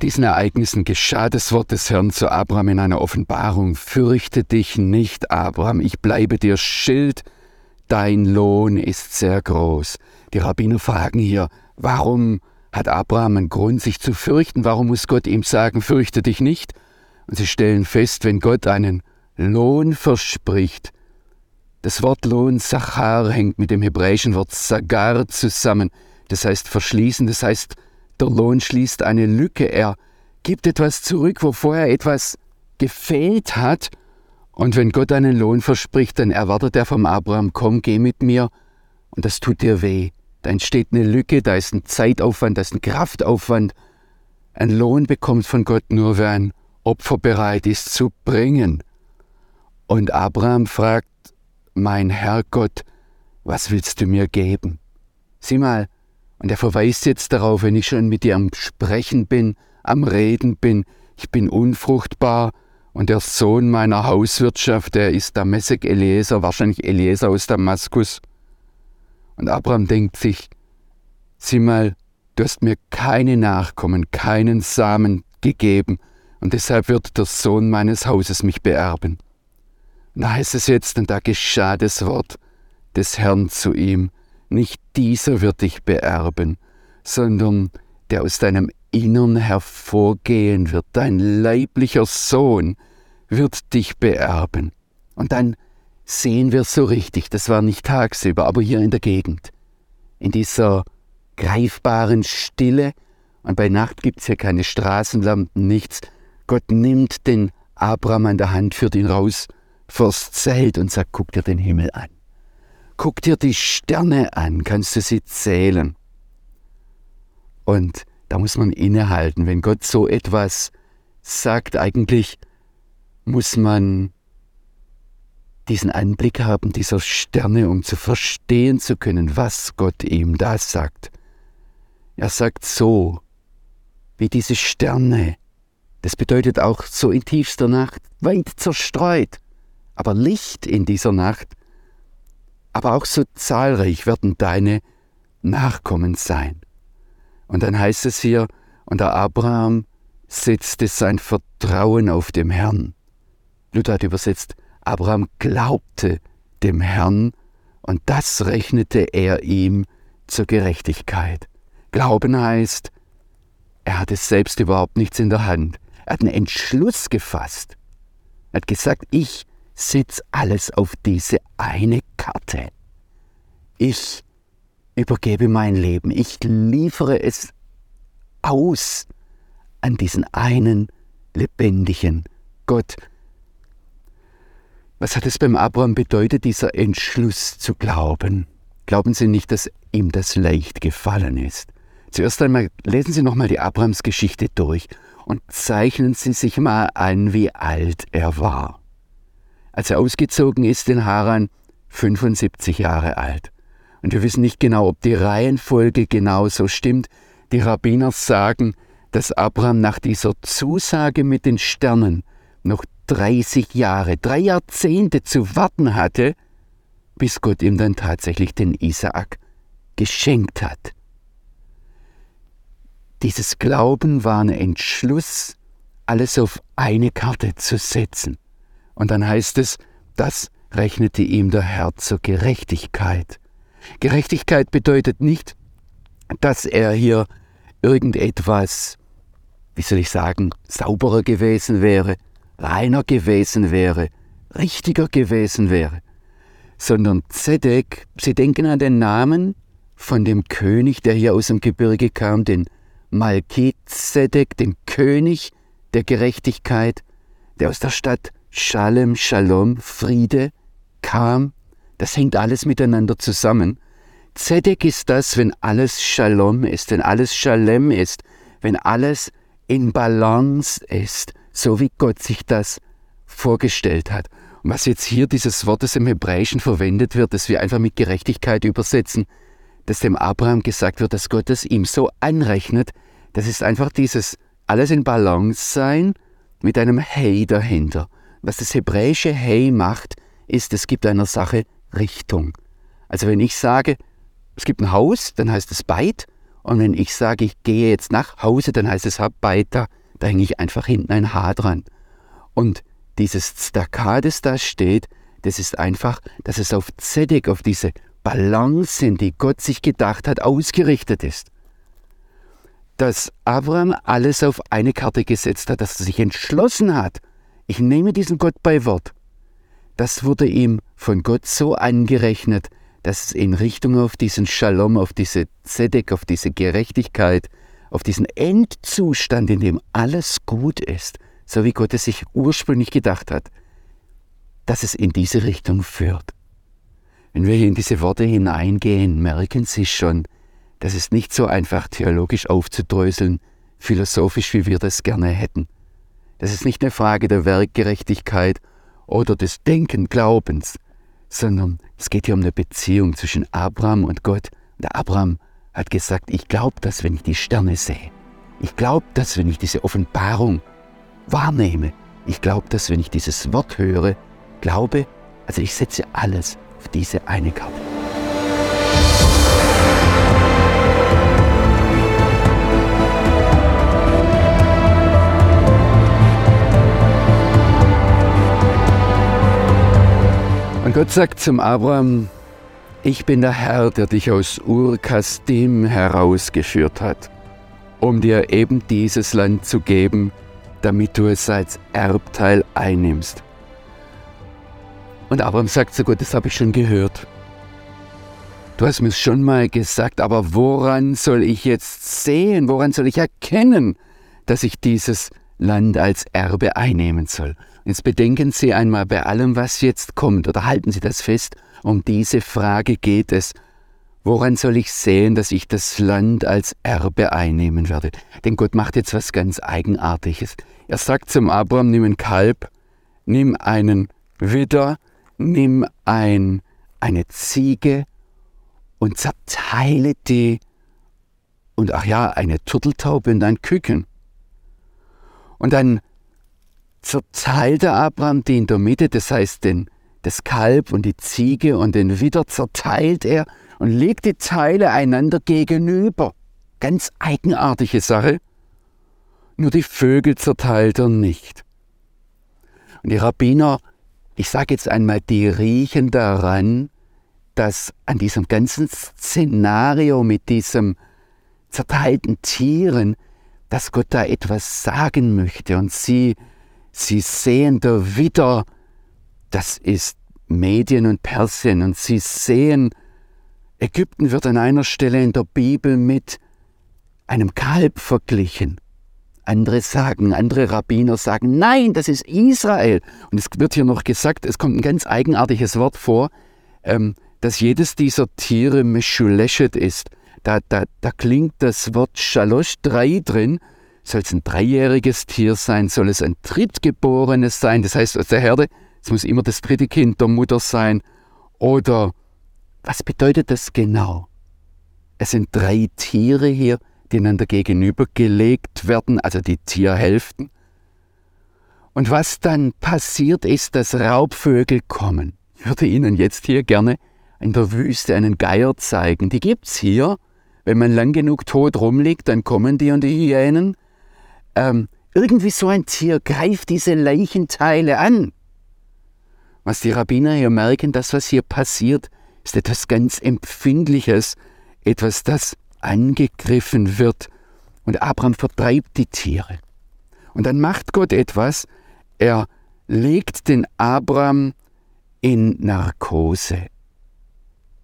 diesen Ereignissen geschah das Wort des Herrn zu Abraham in einer Offenbarung. Fürchte dich nicht, Abraham, ich bleibe dir Schild, dein Lohn ist sehr groß. Die Rabbiner fragen hier, warum hat Abraham einen Grund, sich zu fürchten? Warum muss Gott ihm sagen, fürchte dich nicht? Und sie stellen fest, wenn Gott einen Lohn verspricht, das Wort Lohn Sachar hängt mit dem hebräischen Wort Sagar zusammen, das heißt verschließen, das heißt der Lohn schließt eine Lücke, er gibt etwas zurück, wo vorher etwas gefehlt hat. Und wenn Gott einen Lohn verspricht, dann erwartet er vom Abraham, komm, geh mit mir, und das tut dir weh. Da entsteht eine Lücke, da ist ein Zeitaufwand, da ist ein Kraftaufwand. Ein Lohn bekommt von Gott nur, wer ein Opfer bereit ist zu bringen. Und Abraham fragt, mein Herr Gott, was willst du mir geben? Sieh mal, und er verweist jetzt darauf, wenn ich schon mit dir am Sprechen bin, am Reden bin, ich bin unfruchtbar und der Sohn meiner Hauswirtschaft, der ist Damesek Eliezer, wahrscheinlich Eliezer aus Damaskus. Und Abraham denkt sich, sieh mal, du hast mir keine Nachkommen, keinen Samen gegeben, und deshalb wird der Sohn meines Hauses mich beerben. Und da heißt es jetzt, und da geschah das Wort des Herrn zu ihm, nicht dieser wird dich beerben, sondern der aus deinem Innern hervorgehen wird, dein leiblicher Sohn wird dich beerben. Und dann sehen wir so richtig, das war nicht tagsüber, aber hier in der Gegend, in dieser greifbaren Stille, und bei Nacht gibt es hier keine Straßenlampen, nichts. Gott nimmt den Abraham an der Hand, führt ihn raus vors Zelt und sagt, guck dir den Himmel an. Guck dir die Sterne an, kannst du sie zählen. Und da muss man innehalten. Wenn Gott so etwas sagt, eigentlich muss man diesen Anblick haben, dieser Sterne, um zu verstehen zu können, was Gott ihm da sagt. Er sagt so, wie diese Sterne. Das bedeutet auch so in tiefster Nacht, weit zerstreut, aber Licht in dieser Nacht aber auch so zahlreich werden deine Nachkommen sein. Und dann heißt es hier, und der Abraham setzte sein Vertrauen auf dem Herrn. Luther hat übersetzt, Abraham glaubte dem Herrn und das rechnete er ihm zur Gerechtigkeit. Glauben heißt, er hatte selbst überhaupt nichts in der Hand. Er hat einen Entschluss gefasst. Er hat gesagt, ich setz alles auf diese eine Karte. Ich übergebe mein Leben, ich liefere es aus an diesen einen lebendigen Gott. Was hat es beim Abraham bedeutet, dieser Entschluss zu glauben? Glauben Sie nicht, dass ihm das leicht gefallen ist? Zuerst einmal lesen Sie nochmal die Abrahams Geschichte durch und zeichnen Sie sich mal an, wie alt er war als er ausgezogen ist in Haran, 75 Jahre alt. Und wir wissen nicht genau, ob die Reihenfolge genau so stimmt. Die Rabbiner sagen, dass Abraham nach dieser Zusage mit den Sternen noch 30 Jahre, drei Jahrzehnte zu warten hatte, bis Gott ihm dann tatsächlich den Isaak geschenkt hat. Dieses Glauben war ein Entschluss, alles auf eine Karte zu setzen. Und dann heißt es, das rechnete ihm der Herr zur Gerechtigkeit. Gerechtigkeit bedeutet nicht, dass er hier irgendetwas, wie soll ich sagen, sauberer gewesen wäre, reiner gewesen wäre, richtiger gewesen wäre, sondern Zedek, Sie denken an den Namen von dem König, der hier aus dem Gebirge kam, den Malkizedek, den König der Gerechtigkeit, der aus der Stadt Shalem, Shalom, Friede, kam, das hängt alles miteinander zusammen. Zedek ist das, wenn alles Shalom ist, wenn alles Shalem ist, wenn alles in Balance ist, so wie Gott sich das vorgestellt hat. Und was jetzt hier dieses Wort, das im Hebräischen verwendet wird, das wir einfach mit Gerechtigkeit übersetzen, dass dem Abraham gesagt wird, dass Gott es ihm so anrechnet, das ist einfach dieses alles in Balance sein mit einem Hey dahinter. Was das hebräische Hey macht, ist, es gibt einer Sache Richtung. Also wenn ich sage, es gibt ein Haus, dann heißt es Beit, Und wenn ich sage, ich gehe jetzt nach Hause, dann heißt es Habaita, da hänge ich einfach hinten ein Haar dran. Und dieses Stakkat, das da steht, das ist einfach, dass es auf Zedek, auf diese Balance, die Gott sich gedacht hat, ausgerichtet ist. Dass Abraham alles auf eine Karte gesetzt hat, dass er sich entschlossen hat, ich nehme diesen Gott bei Wort. Das wurde ihm von Gott so angerechnet, dass es in Richtung auf diesen Shalom, auf diese Zedek, auf diese Gerechtigkeit, auf diesen Endzustand, in dem alles gut ist, so wie Gott es sich ursprünglich gedacht hat, dass es in diese Richtung führt. Wenn wir hier in diese Worte hineingehen, merken Sie schon, das ist nicht so einfach theologisch aufzudröseln, philosophisch, wie wir das gerne hätten. Das ist nicht eine Frage der Werkgerechtigkeit oder des Denken, Glaubens, sondern es geht hier um eine Beziehung zwischen Abraham und Gott. Und Abraham hat gesagt, ich glaube das, wenn ich die Sterne sehe. Ich glaube das, wenn ich diese Offenbarung wahrnehme. Ich glaube das, wenn ich dieses Wort höre. Glaube, also ich setze alles auf diese eine Karte. Und Gott sagt zum Abraham, ich bin der Herr, der dich aus Ur-Kasdim herausgeführt hat, um dir eben dieses Land zu geben, damit du es als Erbteil einnimmst. Und Abraham sagt zu Gott, das habe ich schon gehört. Du hast mir schon mal gesagt, aber woran soll ich jetzt sehen, woran soll ich erkennen, dass ich dieses Land als Erbe einnehmen soll? Jetzt bedenken Sie einmal bei allem, was jetzt kommt, oder halten Sie das fest, um diese Frage geht es. Woran soll ich sehen, dass ich das Land als Erbe einnehmen werde? Denn Gott macht jetzt was ganz Eigenartiges. Er sagt zum Abraham, nimm ein Kalb, nimm einen Widder, nimm ein, eine Ziege und zerteile die und ach ja, eine Turteltaube und ein Küken. Und dann zerteilte Abraham die in der Mitte, das heißt den, das Kalb und die Ziege und den Widder zerteilt er und legt die Teile einander gegenüber. Ganz eigenartige Sache. Nur die Vögel zerteilt er nicht. Und die Rabbiner, ich sage jetzt einmal, die riechen daran, dass an diesem ganzen Szenario mit diesem zerteilten Tieren, dass Gott da etwas sagen möchte. Und sie Sie sehen da wieder, das ist Medien und Persien, und sie sehen, Ägypten wird an einer Stelle in der Bibel mit einem Kalb verglichen. Andere sagen, andere Rabbiner sagen, nein, das ist Israel. Und es wird hier noch gesagt, es kommt ein ganz eigenartiges Wort vor, ähm, dass jedes dieser Tiere Meshuleshet ist. Da, da, da klingt das Wort Shalosh 3 drin soll es ein dreijähriges Tier sein? Soll es ein drittgeborenes sein? Das heißt, aus der Herde, es muss immer das dritte Kind der Mutter sein. Oder was bedeutet das genau? Es sind drei Tiere hier, die einander gegenübergelegt werden, also die Tierhälften. Und was dann passiert ist, dass Raubvögel kommen. Ich würde Ihnen jetzt hier gerne in der Wüste einen Geier zeigen. Die gibt's hier. Wenn man lang genug tot rumliegt, dann kommen die und die Hyänen ähm, irgendwie so ein Tier greift diese Leichenteile an. Was die Rabbiner hier merken, das, was hier passiert, ist etwas ganz Empfindliches, etwas, das angegriffen wird. Und Abraham vertreibt die Tiere. Und dann macht Gott etwas, er legt den Abraham in Narkose.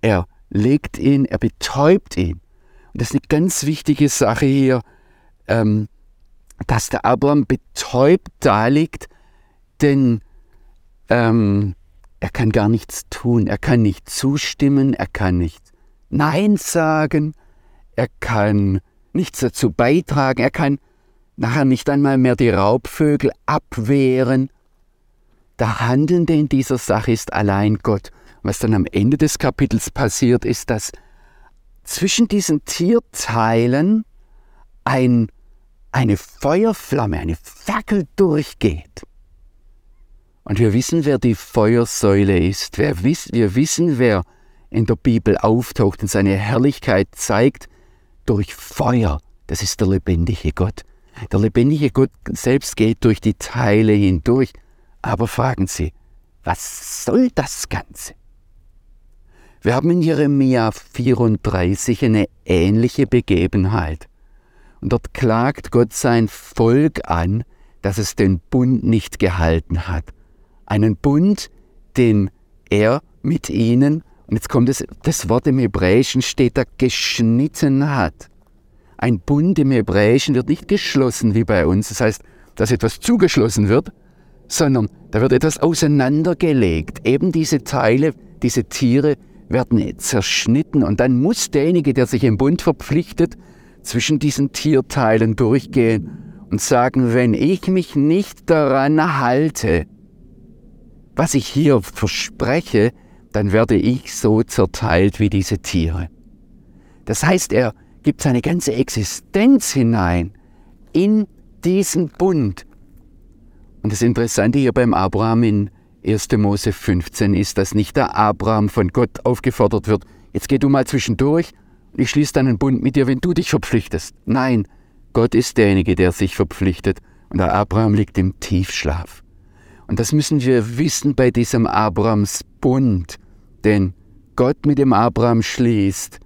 Er legt ihn, er betäubt ihn. Und das ist eine ganz wichtige Sache hier. Ähm, dass der Abraham betäubt da liegt, denn ähm, er kann gar nichts tun, er kann nicht zustimmen, er kann nicht Nein sagen, er kann nichts dazu beitragen, er kann nachher nicht einmal mehr die Raubvögel abwehren. Der Handelnde in dieser Sache ist allein Gott. Was dann am Ende des Kapitels passiert, ist, dass zwischen diesen Tierteilen ein eine Feuerflamme, eine Fackel durchgeht. Und wir wissen, wer die Feuersäule ist. Wir, wiss, wir wissen, wer in der Bibel auftaucht und seine Herrlichkeit zeigt. durch Feuer. Das ist der lebendige Gott. Der lebendige Gott selbst geht durch die Teile hindurch. Aber fragen Sie, was soll das Ganze? Wir haben in Jeremia 34 eine ähnliche Begebenheit. Und dort klagt Gott sein Volk an, dass es den Bund nicht gehalten hat. Einen Bund, den er mit ihnen, und jetzt kommt das, das Wort im Hebräischen steht da, geschnitten hat. Ein Bund im Hebräischen wird nicht geschlossen wie bei uns, das heißt, dass etwas zugeschlossen wird, sondern da wird etwas auseinandergelegt. Eben diese Teile, diese Tiere werden zerschnitten und dann muss derjenige, der sich im Bund verpflichtet, zwischen diesen Tierteilen durchgehen und sagen, wenn ich mich nicht daran halte, was ich hier verspreche, dann werde ich so zerteilt wie diese Tiere. Das heißt, er gibt seine ganze Existenz hinein in diesen Bund. Und das Interessante hier beim Abraham in 1. Mose 15 ist, dass nicht der Abraham von Gott aufgefordert wird, jetzt geh du mal zwischendurch ich schließe dann einen Bund mit dir, wenn du dich verpflichtest. Nein, Gott ist derjenige, der sich verpflichtet und der Abraham liegt im Tiefschlaf. Und das müssen wir wissen bei diesem Abrahams Bund, denn Gott mit dem Abraham schließt.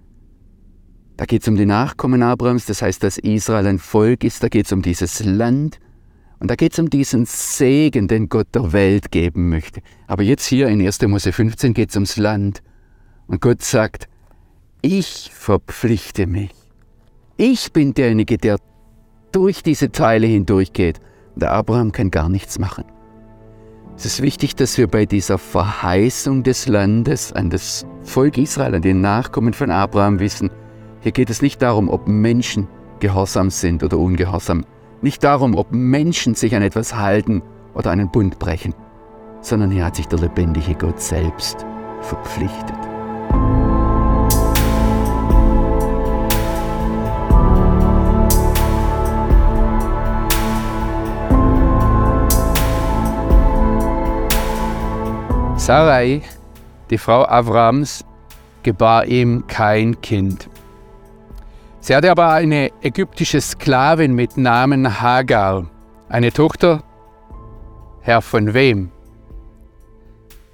Da geht es um die Nachkommen Abrahams, das heißt, dass Israel ein Volk ist, da geht es um dieses Land und da geht es um diesen Segen, den Gott der Welt geben möchte. Aber jetzt hier in 1. Mose 15 geht es ums Land. Und Gott sagt, ich verpflichte mich. Ich bin derjenige, der durch diese Teile hindurchgeht. Der Abraham kann gar nichts machen. Es ist wichtig, dass wir bei dieser Verheißung des Landes an das Volk Israel, an den Nachkommen von Abraham wissen, hier geht es nicht darum, ob Menschen gehorsam sind oder ungehorsam, nicht darum, ob Menschen sich an etwas halten oder einen Bund brechen, sondern hier hat sich der lebendige Gott selbst verpflichtet. Sarai, die Frau Avrams, gebar ihm kein Kind. Sie hatte aber eine ägyptische Sklavin mit Namen Hagar, eine Tochter. Herr von wem?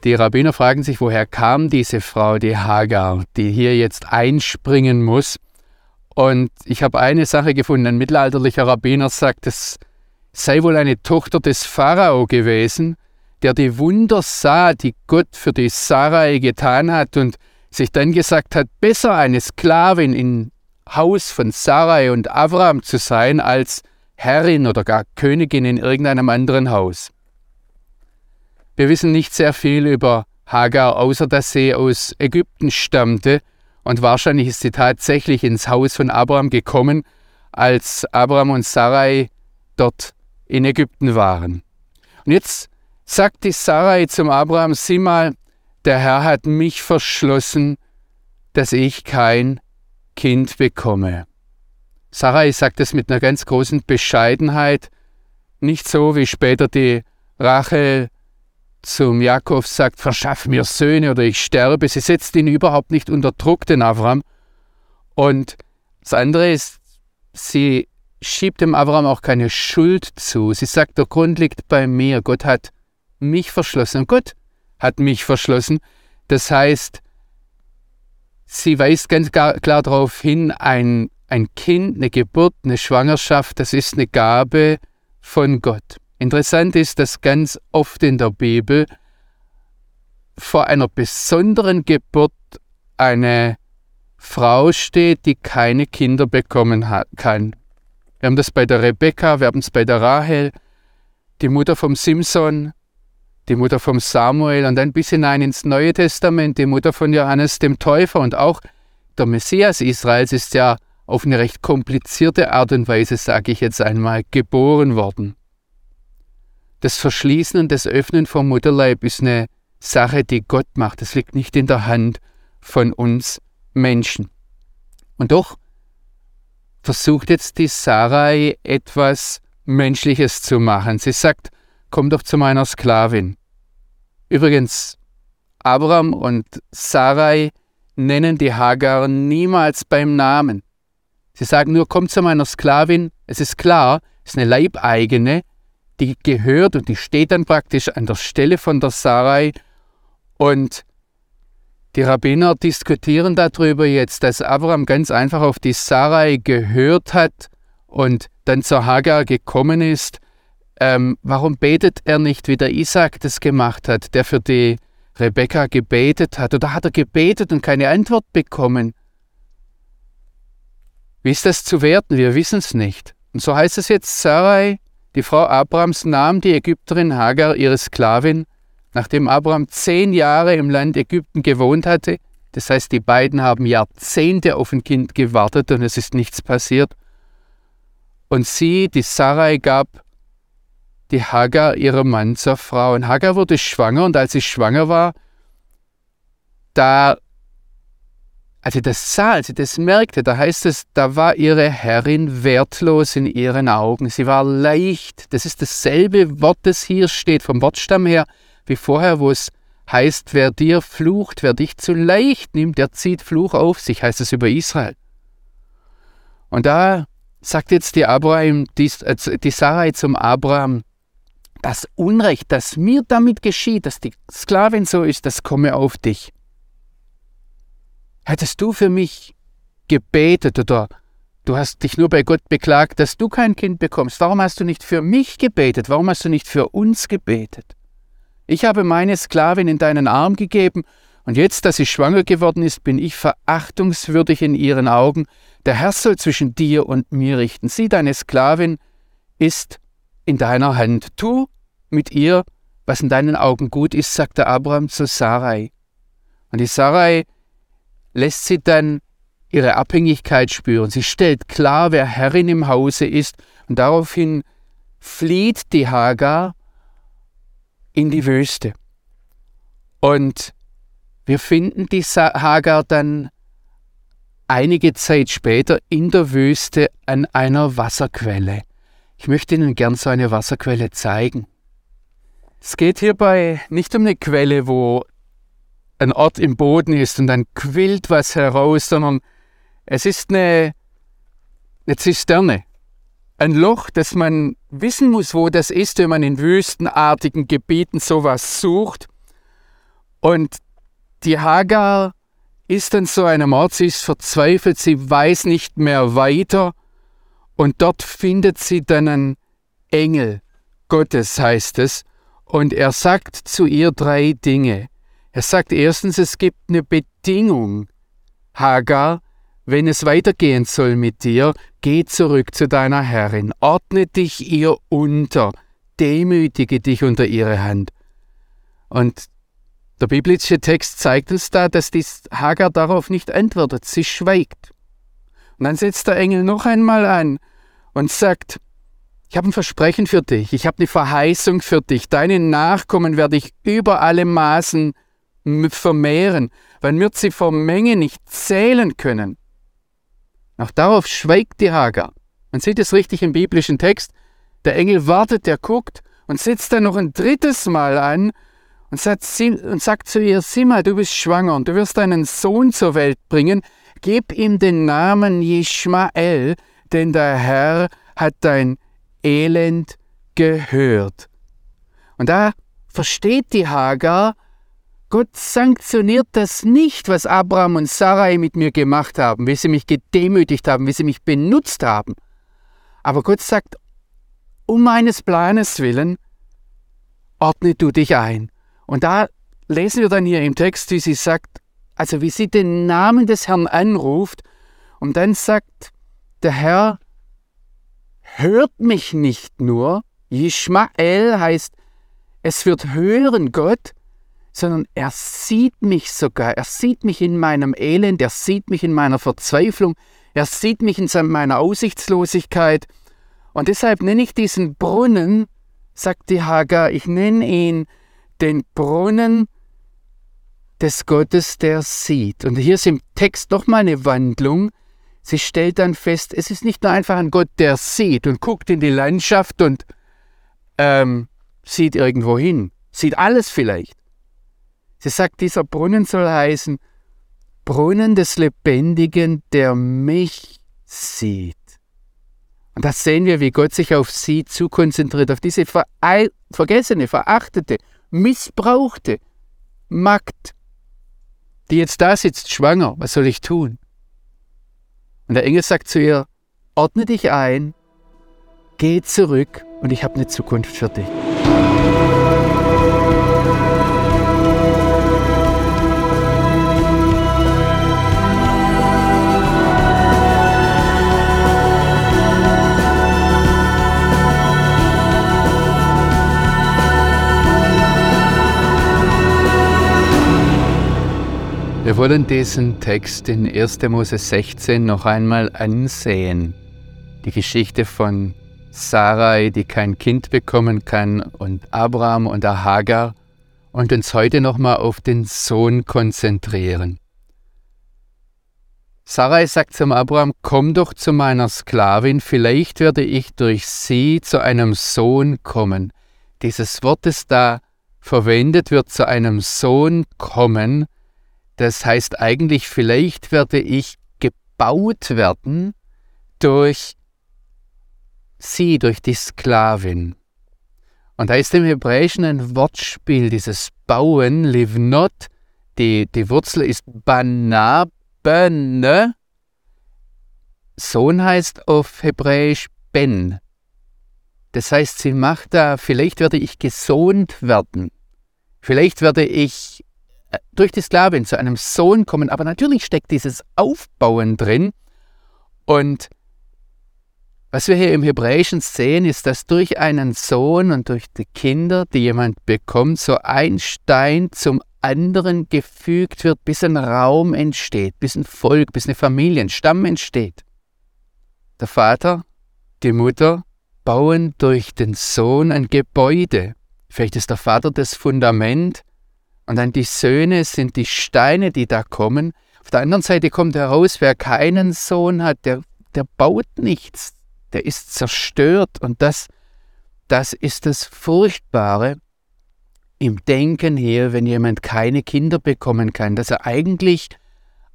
Die Rabbiner fragen sich, woher kam diese Frau, die Hagar, die hier jetzt einspringen muss. Und ich habe eine Sache gefunden, ein mittelalterlicher Rabbiner sagt, es sei wohl eine Tochter des Pharao gewesen, der die Wunder sah, die Gott für die Sarai getan hat und sich dann gesagt hat, besser eine Sklavin im Haus von Sarai und Avram zu sein, als Herrin oder gar Königin in irgendeinem anderen Haus. Wir wissen nicht sehr viel über Hagar, außer dass sie aus Ägypten stammte, und wahrscheinlich ist sie tatsächlich ins Haus von Abraham gekommen, als Abraham und Sarai dort in Ägypten waren. Und jetzt sagt die Sarai zum Abraham, sieh mal, der Herr hat mich verschlossen, dass ich kein Kind bekomme. Sarai sagt es mit einer ganz großen Bescheidenheit, nicht so wie später die Rachel zum Jakob sagt, verschaff mir Söhne oder ich sterbe. Sie setzt ihn überhaupt nicht unter Druck, den Avram. Und das andere ist, sie schiebt dem Avram auch keine Schuld zu. Sie sagt, der Grund liegt bei mir. Gott hat mich verschlossen. Gott hat mich verschlossen. Das heißt, sie weist ganz klar darauf hin, ein, ein Kind, eine Geburt, eine Schwangerschaft, das ist eine Gabe von Gott. Interessant ist, dass ganz oft in der Bibel vor einer besonderen Geburt eine Frau steht, die keine Kinder bekommen kann. Wir haben das bei der Rebekka, wir haben es bei der Rahel, die Mutter vom Simson, die Mutter vom Samuel und ein bisschen hinein ins Neue Testament, die Mutter von Johannes dem Täufer und auch der Messias Israels ist ja auf eine recht komplizierte Art und Weise, sage ich jetzt einmal, geboren worden. Das Verschließen und das Öffnen vom Mutterleib ist eine Sache, die Gott macht. Das liegt nicht in der Hand von uns Menschen. Und doch versucht jetzt die Sarai etwas Menschliches zu machen. Sie sagt, komm doch zu meiner Sklavin. Übrigens, Abraham und Sarai nennen die Hagar niemals beim Namen. Sie sagen nur, komm zu meiner Sklavin. Es ist klar, es ist eine Leibeigene, die gehört und die steht dann praktisch an der Stelle von der Sarai. Und die Rabbiner diskutieren darüber jetzt, dass Abraham ganz einfach auf die Sarai gehört hat und dann zur Hagar gekommen ist. Ähm, warum betet er nicht, wie der Isaac das gemacht hat, der für die Rebekka gebetet hat? Oder hat er gebetet und keine Antwort bekommen? Wie ist das zu werten? Wir wissen es nicht. Und so heißt es jetzt, Sarai, die Frau Abrahams, nahm die Ägypterin Hagar, ihre Sklavin, nachdem Abraham zehn Jahre im Land Ägypten gewohnt hatte, das heißt, die beiden haben Jahrzehnte auf ein Kind gewartet und es ist nichts passiert. Und sie, die Sarai, gab die Hagar ihrem Mann zur Frau. Und Hagar wurde schwanger und als sie schwanger war, da, als sie das sah, als sie das merkte, da heißt es, da war ihre Herrin wertlos in ihren Augen. Sie war leicht. Das ist dasselbe Wort, das hier steht, vom Wortstamm her wie vorher, wo es heißt, wer dir flucht, wer dich zu leicht nimmt, der zieht Fluch auf sich, heißt es über Israel. Und da sagt jetzt die, Abraham, die, äh, die Sarai zum Abraham, das Unrecht, das mir damit geschieht, dass die Sklavin so ist, das komme auf dich. Hättest du für mich gebetet oder du hast dich nur bei Gott beklagt, dass du kein Kind bekommst, warum hast du nicht für mich gebetet? Warum hast du nicht für uns gebetet? Ich habe meine Sklavin in deinen Arm gegeben, und jetzt, dass sie schwanger geworden ist, bin ich verachtungswürdig in ihren Augen. Der Herr soll zwischen dir und mir richten. Sie, deine Sklavin, ist in deiner Hand. Tu mit ihr, was in deinen Augen gut ist, sagte Abraham zu Sarai. Und die Sarai lässt sie dann ihre Abhängigkeit spüren. Sie stellt klar, wer Herrin im Hause ist, und daraufhin flieht die Hagar in die Wüste. Und wir finden die Hagar dann einige Zeit später in der Wüste an einer Wasserquelle. Ich möchte Ihnen gern so eine Wasserquelle zeigen. Es geht hierbei nicht um eine Quelle, wo ein Ort im Boden ist und dann quillt was heraus, sondern es ist eine, eine Zisterne, ein Loch, das man wissen muss, wo das ist, wenn man in wüstenartigen Gebieten sowas sucht. Und die Hagar ist an so einem Ort, sie ist verzweifelt, sie weiß nicht mehr weiter. Und dort findet sie dann einen Engel Gottes, heißt es. Und er sagt zu ihr drei Dinge. Er sagt erstens, es gibt eine Bedingung. Hagar, wenn es weitergehen soll mit dir, geh zurück zu deiner Herrin, ordne dich ihr unter, demütige dich unter ihre Hand. Und der biblische Text zeigt uns da, dass die Hagar darauf nicht antwortet, sie schweigt. Und dann setzt der Engel noch einmal an und sagt, ich habe ein Versprechen für dich, ich habe eine Verheißung für dich, deine Nachkommen werde ich über alle Maßen vermehren, weil wir sie vor Menge nicht zählen können. Auch darauf schweigt die Hagar. Man sieht es richtig im biblischen Text. Der Engel wartet, der guckt und sitzt dann noch ein drittes Mal an und sagt, und sagt zu ihr, sieh mal, du bist schwanger und du wirst deinen Sohn zur Welt bringen. Gib ihm den Namen Jeschmael, denn der Herr hat dein Elend gehört. Und da versteht die Hagar, Gott sanktioniert das nicht, was Abraham und Sarai mit mir gemacht haben, wie sie mich gedemütigt haben, wie sie mich benutzt haben. Aber Gott sagt, um meines Planes willen, ordne du dich ein. Und da lesen wir dann hier im Text, wie sie sagt, also wie sie den Namen des Herrn anruft, und dann sagt, der Herr hört mich nicht nur, Yishmael heißt, es wird hören Gott, sondern er sieht mich sogar, er sieht mich in meinem Elend, er sieht mich in meiner Verzweiflung, er sieht mich in meiner Aussichtslosigkeit. Und deshalb nenne ich diesen Brunnen, sagt die Hagar, ich nenne ihn den Brunnen des Gottes, der sieht. Und hier ist im Text nochmal eine Wandlung. Sie stellt dann fest, es ist nicht nur einfach ein Gott, der sieht und guckt in die Landschaft und ähm, sieht irgendwo hin, sieht alles vielleicht. Sie sagt, dieser Brunnen soll heißen Brunnen des Lebendigen, der mich sieht. Und da sehen wir, wie Gott sich auf sie zukonzentriert, auf diese vergessene, verachtete, missbrauchte Magd, die jetzt da sitzt, schwanger. Was soll ich tun? Und der Engel sagt zu ihr, ordne dich ein, geh zurück und ich habe eine Zukunft für dich. Wir wollen diesen Text in 1. Mose 16 noch einmal ansehen. Die Geschichte von Sarai, die kein Kind bekommen kann, und Abraham und der Hagar und uns heute nochmal auf den Sohn konzentrieren. Sarai sagt zum Abraham, komm doch zu meiner Sklavin, vielleicht werde ich durch sie zu einem Sohn kommen. Dieses Wort, das da verwendet wird, zu einem Sohn kommen, das heißt eigentlich, vielleicht werde ich gebaut werden durch sie, durch die Sklavin. Und da ist im Hebräischen ein Wortspiel, dieses Bauen, Livnot, die, die Wurzel ist Bana, Bene. Sohn heißt auf Hebräisch Ben. Das heißt, sie macht da, vielleicht werde ich gesohnt werden. Vielleicht werde ich durch die Sklavin zu einem Sohn kommen. Aber natürlich steckt dieses Aufbauen drin. Und was wir hier im Hebräischen sehen, ist, dass durch einen Sohn und durch die Kinder, die jemand bekommt, so ein Stein zum anderen gefügt wird, bis ein Raum entsteht, bis ein Volk, bis eine Familie, ein Stamm entsteht. Der Vater, die Mutter bauen durch den Sohn ein Gebäude. Vielleicht ist der Vater das Fundament und dann die Söhne sind die Steine, die da kommen. Auf der anderen Seite kommt heraus, wer keinen Sohn hat, der, der baut nichts. Der ist zerstört. Und das, das ist das Furchtbare im Denken hier, wenn jemand keine Kinder bekommen kann, dass er eigentlich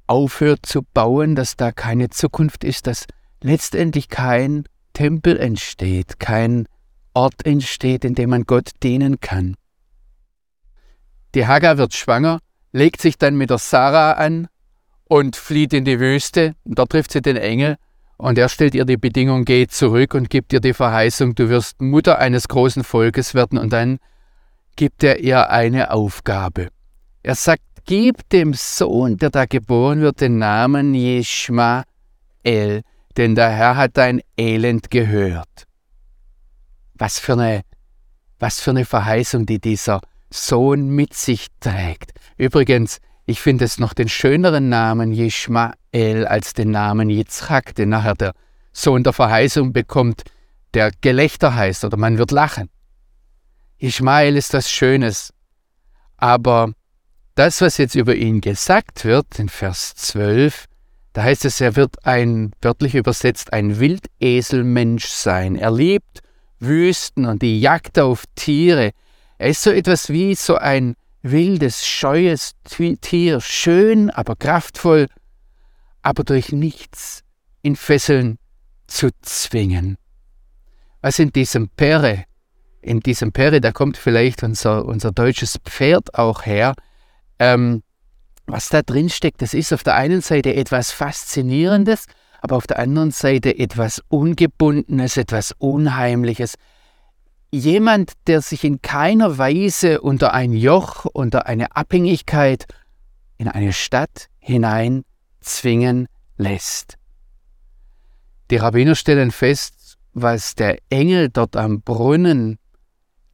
aufhört zu bauen, dass da keine Zukunft ist, dass letztendlich kein Tempel entsteht, kein Ort entsteht, in dem man Gott dienen kann. Die Hagar wird schwanger, legt sich dann mit der Sarah an und flieht in die Wüste. Und dort trifft sie den Engel und er stellt ihr die Bedingung, geh zurück und gibt ihr die Verheißung, du wirst Mutter eines großen Volkes werden. Und dann gibt er ihr eine Aufgabe. Er sagt, gib dem Sohn, der da geboren wird, den Namen Jeschmael, denn der Herr hat dein Elend gehört. Was für eine, was für eine Verheißung, die dieser Sohn mit sich trägt. Übrigens, ich finde es noch den schöneren Namen Jeschmael als den Namen Yitzchak, den nachher der Sohn der Verheißung bekommt, der Gelächter heißt oder man wird lachen. Ishmael ist das Schönes. Aber das, was jetzt über ihn gesagt wird, in Vers 12, da heißt es, er wird ein, wörtlich übersetzt, ein Wildeselmensch sein. Er liebt Wüsten und die Jagd auf Tiere. Er ist so etwas wie so ein wildes, scheues Tier, schön, aber kraftvoll, aber durch nichts in Fesseln zu zwingen. Was in diesem Pere, in diesem Pere, da kommt vielleicht unser, unser deutsches Pferd auch her, ähm, was da drin steckt, das ist auf der einen Seite etwas Faszinierendes, aber auf der anderen Seite etwas Ungebundenes, etwas Unheimliches, jemand, der sich in keiner Weise unter ein Joch, unter eine Abhängigkeit in eine Stadt hinein zwingen lässt. Die Rabbiner stellen fest, was der Engel dort am Brunnen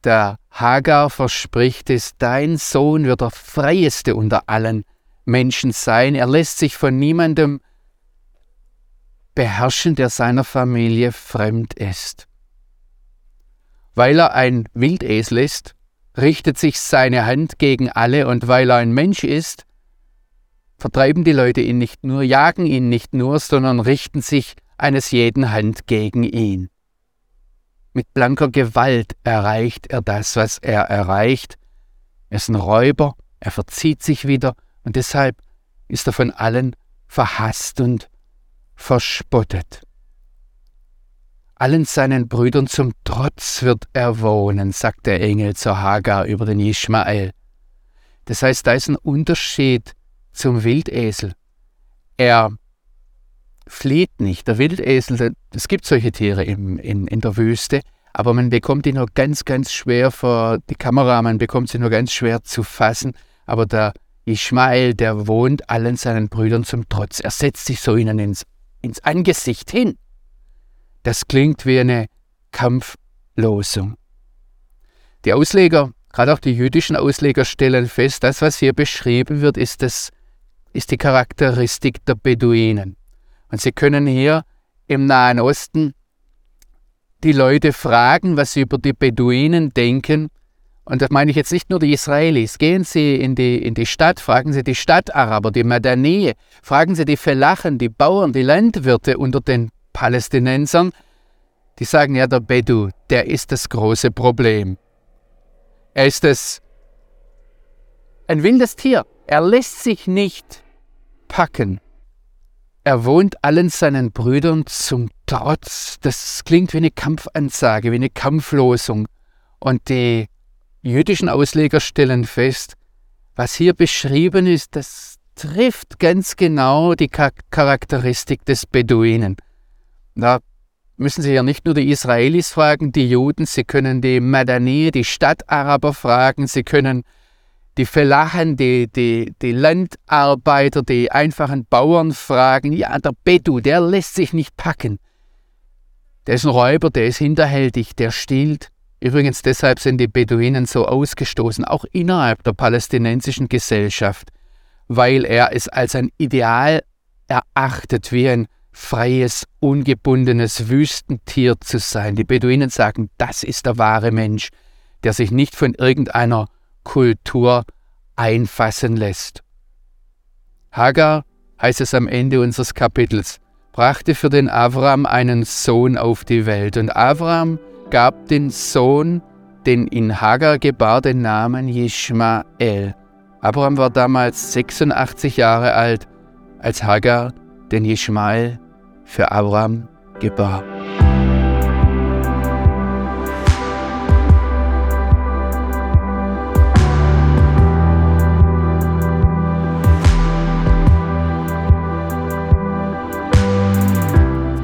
der Hagar verspricht, ist, dein Sohn wird der freieste unter allen Menschen sein. Er lässt sich von niemandem beherrschen, der seiner Familie fremd ist. Weil er ein Wildesel ist, richtet sich seine Hand gegen alle und weil er ein Mensch ist, vertreiben die Leute ihn nicht nur, jagen ihn nicht nur, sondern richten sich eines jeden Hand gegen ihn. Mit blanker Gewalt erreicht er das, was er erreicht. Er ist ein Räuber, er verzieht sich wieder und deshalb ist er von allen verhasst und verspottet. Allen seinen Brüdern zum Trotz wird er wohnen, sagt der Engel zur Hagar über den Ismael. Das heißt, da ist ein Unterschied zum Wildesel. Er flieht nicht. Der Wildesel, es gibt solche Tiere im, in, in der Wüste, aber man bekommt die nur ganz, ganz schwer vor die Kamera, man bekommt sie nur ganz schwer zu fassen. Aber der Ismael, der wohnt allen seinen Brüdern zum Trotz. Er setzt sich so ihnen ins, ins Angesicht hin. Das klingt wie eine Kampflosung. Die Ausleger, gerade auch die jüdischen Ausleger, stellen fest, das, was hier beschrieben wird, ist, das, ist die Charakteristik der Beduinen. Und sie können hier im Nahen Osten die Leute fragen, was sie über die Beduinen denken. Und das meine ich jetzt nicht nur die Israelis. Gehen Sie in die, in die Stadt, fragen Sie die Stadtaraber, die Madani, fragen Sie die Felachen, die Bauern, die Landwirte unter den Palästinensern. Die sagen, ja, der Bedu, der ist das große Problem. Er ist das ein wildes Tier. Er lässt sich nicht packen. Er wohnt allen seinen Brüdern zum Trotz. Das klingt wie eine Kampfansage, wie eine Kampflosung. Und die jüdischen Ausleger stellen fest, was hier beschrieben ist, das trifft ganz genau die Charakteristik des Beduinen. Da müssen Sie ja nicht nur die Israelis fragen, die Juden, Sie können die Madani, die Stadtaraber fragen, Sie können die Felachen, die, die, die Landarbeiter, die einfachen Bauern fragen, ja, der Bedu, der lässt sich nicht packen. Der ist ein Räuber, der ist hinterhältig, der stiehlt. Übrigens deshalb sind die Beduinen so ausgestoßen, auch innerhalb der palästinensischen Gesellschaft, weil er es als ein Ideal erachtet, wie ein freies, ungebundenes Wüstentier zu sein. Die Beduinen sagen, das ist der wahre Mensch, der sich nicht von irgendeiner Kultur einfassen lässt. Hagar, heißt es am Ende unseres Kapitels, brachte für den Avram einen Sohn auf die Welt. Und Avram gab den Sohn, den in Hagar gebar, den Namen Ishmael. Abraham war damals 86 Jahre alt, als Hagar den Ishmael für Abraham gebar.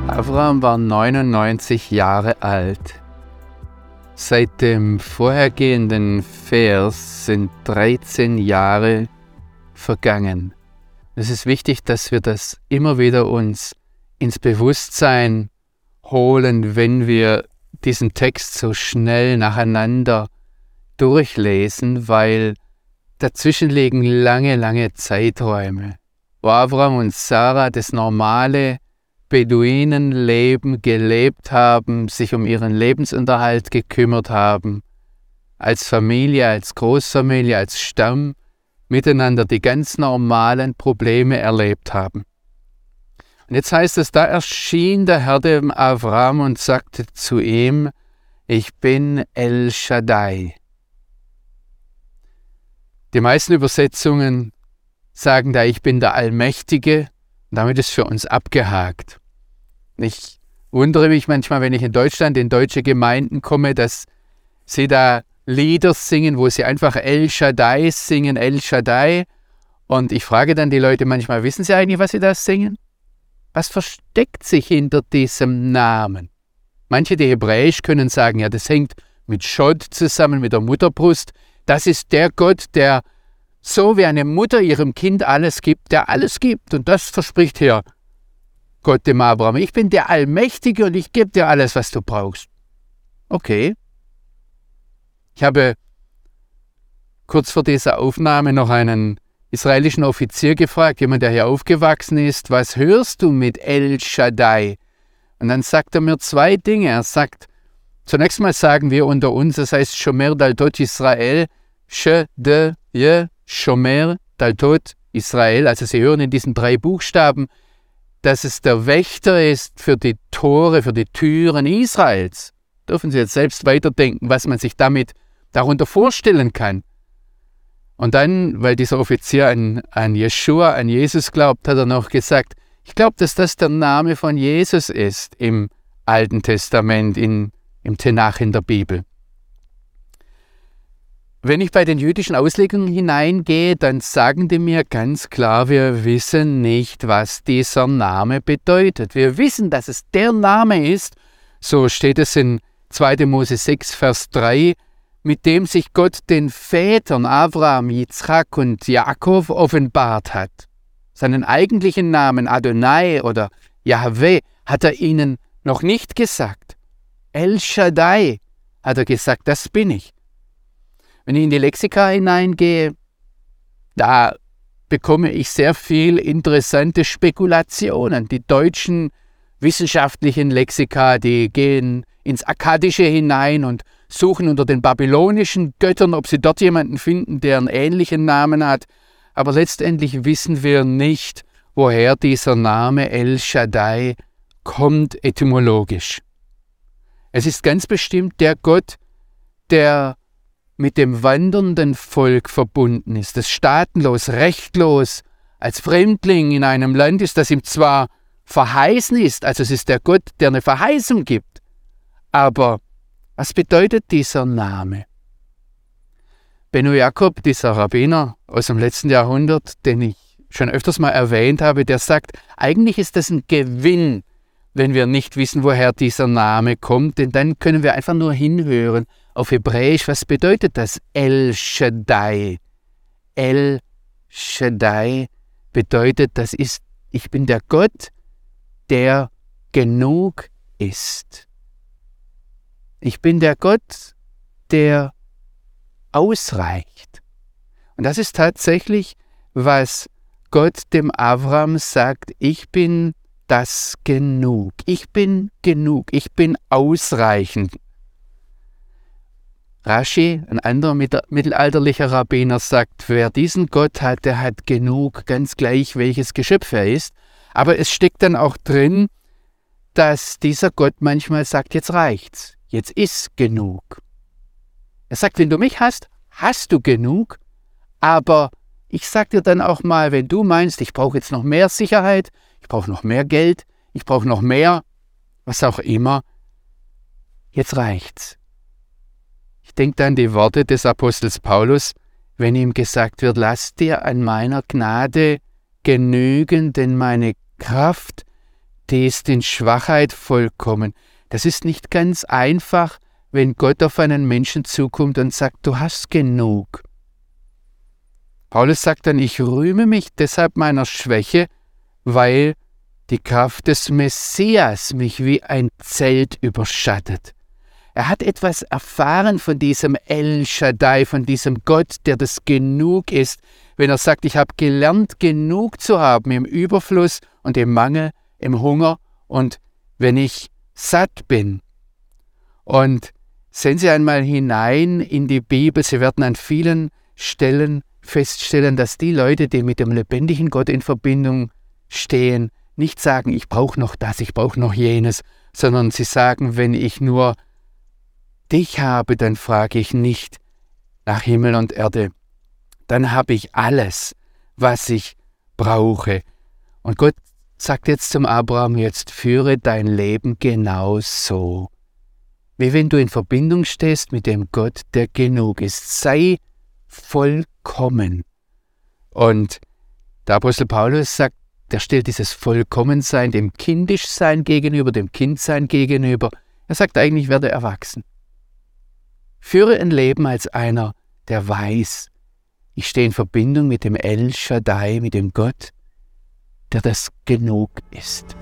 Abraham war 99 Jahre alt. Seit dem vorhergehenden Vers sind 13 Jahre vergangen. Es ist wichtig, dass wir das immer wieder uns ins Bewusstsein holen, wenn wir diesen Text so schnell nacheinander durchlesen, weil dazwischen liegen lange, lange Zeiträume, wo Abraham und Sarah das normale Beduinenleben gelebt haben, sich um ihren Lebensunterhalt gekümmert haben, als Familie, als Großfamilie, als Stamm miteinander die ganz normalen Probleme erlebt haben. Und jetzt heißt es, da erschien der Herr dem Avram und sagte zu ihm, ich bin El Shaddai. Die meisten Übersetzungen sagen da, ich bin der Allmächtige, und damit ist für uns abgehakt. Ich wundere mich manchmal, wenn ich in Deutschland in deutsche Gemeinden komme, dass sie da Lieder singen, wo sie einfach El Shaddai singen, El Shaddai. Und ich frage dann die Leute manchmal, wissen sie eigentlich, was sie da singen? Was versteckt sich hinter diesem Namen? Manche, die Hebräisch können sagen, ja, das hängt mit Schott zusammen, mit der Mutterbrust. Das ist der Gott, der so wie eine Mutter ihrem Kind alles gibt, der alles gibt. Und das verspricht hier Gott dem Abraham, ich bin der Allmächtige und ich gebe dir alles, was du brauchst. Okay. Ich habe kurz vor dieser Aufnahme noch einen israelischen Offizier gefragt, jemand, der hier aufgewachsen ist, was hörst du mit El Shaddai? Und dann sagt er mir zwei Dinge. Er sagt, zunächst mal sagen wir unter uns, das heißt Shomer Daltot Israel, She de Ye Shomer Daltot Israel. Also Sie hören in diesen drei Buchstaben, dass es der Wächter ist für die Tore, für die Türen Israels. Dürfen Sie jetzt selbst weiterdenken, was man sich damit darunter vorstellen kann. Und dann, weil dieser Offizier an, an Jeshua, an Jesus glaubt, hat er noch gesagt, Ich glaube, dass das der Name von Jesus ist im Alten Testament, in, im Tenach in der Bibel. Wenn ich bei den jüdischen Auslegungen hineingehe, dann sagen die mir ganz klar, wir wissen nicht, was dieser Name bedeutet. Wir wissen, dass es der Name ist, so steht es in 2. Mose 6, Vers 3, mit dem sich Gott den Vätern Abraham, Yitzchak und Jakob offenbart hat. Seinen eigentlichen Namen Adonai oder Yahweh hat er ihnen noch nicht gesagt. El Shaddai hat er gesagt, das bin ich. Wenn ich in die Lexika hineingehe, da bekomme ich sehr viel interessante Spekulationen. Die deutschen wissenschaftlichen Lexika, die gehen ins Akkadische hinein und suchen unter den babylonischen Göttern, ob sie dort jemanden finden, der einen ähnlichen Namen hat. Aber letztendlich wissen wir nicht, woher dieser Name El Shaddai kommt etymologisch. Es ist ganz bestimmt der Gott, der mit dem wandernden Volk verbunden ist, das staatenlos, rechtlos, als Fremdling in einem Land ist, das ihm zwar verheißen ist, also es ist der Gott, der eine Verheißung gibt, aber was bedeutet dieser Name? Benno Jakob, dieser Rabbiner aus dem letzten Jahrhundert, den ich schon öfters mal erwähnt habe, der sagt, eigentlich ist das ein Gewinn, wenn wir nicht wissen, woher dieser Name kommt, denn dann können wir einfach nur hinhören auf Hebräisch, was bedeutet das El Shaddai? El Shaddai bedeutet, das ist, ich bin der Gott, der genug ist. Ich bin der Gott, der ausreicht. Und das ist tatsächlich, was Gott dem Avram sagt, ich bin das genug, ich bin genug, ich bin ausreichend. Rashi, ein anderer mittelalterlicher Rabbiner, sagt, wer diesen Gott hat, der hat genug, ganz gleich welches Geschöpf er ist. Aber es steckt dann auch drin, dass dieser Gott manchmal sagt, jetzt reicht's, jetzt ist genug. Er sagt, wenn du mich hast, hast du genug, aber ich sag dir dann auch mal, wenn du meinst, ich brauche jetzt noch mehr Sicherheit, ich brauche noch mehr Geld, ich brauche noch mehr, was auch immer, jetzt reicht's. Ich denke an die Worte des Apostels Paulus, wenn ihm gesagt wird, lass dir an meiner Gnade genügen, denn meine Kraft, die ist in Schwachheit vollkommen. Das ist nicht ganz einfach, wenn Gott auf einen Menschen zukommt und sagt, du hast genug. Paulus sagt dann, ich rühme mich deshalb meiner Schwäche, weil die Kraft des Messias mich wie ein Zelt überschattet. Er hat etwas erfahren von diesem El Shaddai, von diesem Gott, der das genug ist, wenn er sagt, ich habe gelernt, genug zu haben im Überfluss und im Mangel, im Hunger und wenn ich satt bin. Und sehen Sie einmal hinein in die Bibel, Sie werden an vielen Stellen feststellen, dass die Leute, die mit dem lebendigen Gott in Verbindung stehen, nicht sagen, ich brauche noch das, ich brauche noch jenes, sondern sie sagen, wenn ich nur dich habe, dann frage ich nicht nach Himmel und Erde. Dann habe ich alles, was ich brauche. Und Gott sagt jetzt zum Abraham, jetzt führe dein Leben genau so. Wie wenn du in Verbindung stehst mit dem Gott, der genug ist. Sei vollkommen. Und der Apostel Paulus sagt, der stellt dieses Vollkommensein dem Kindischsein gegenüber, dem Kindsein gegenüber. Er sagt eigentlich, werde erwachsen. Führe ein Leben als einer, der weiß, ich stehe in Verbindung mit dem El Shaddai, mit dem Gott, der das genug ist.